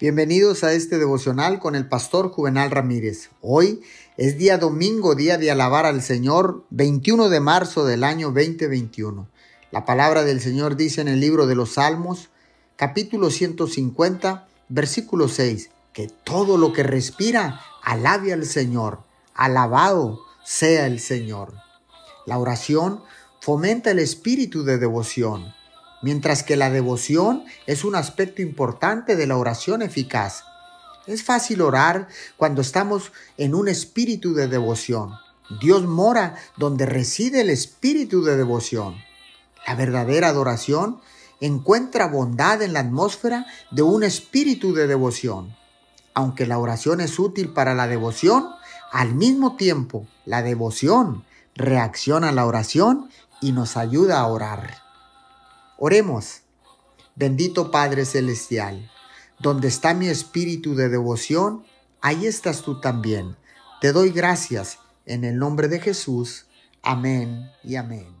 Bienvenidos a este devocional con el pastor Juvenal Ramírez. Hoy es día domingo, día de alabar al Señor, 21 de marzo del año 2021. La palabra del Señor dice en el libro de los Salmos, capítulo 150, versículo 6, que todo lo que respira alabe al Señor. Alabado sea el Señor. La oración fomenta el espíritu de devoción mientras que la devoción es un aspecto importante de la oración eficaz. Es fácil orar cuando estamos en un espíritu de devoción. Dios mora donde reside el espíritu de devoción. La verdadera adoración encuentra bondad en la atmósfera de un espíritu de devoción. Aunque la oración es útil para la devoción, al mismo tiempo la devoción reacciona a la oración y nos ayuda a orar. Oremos. Bendito Padre Celestial, donde está mi espíritu de devoción, ahí estás tú también. Te doy gracias en el nombre de Jesús. Amén y amén.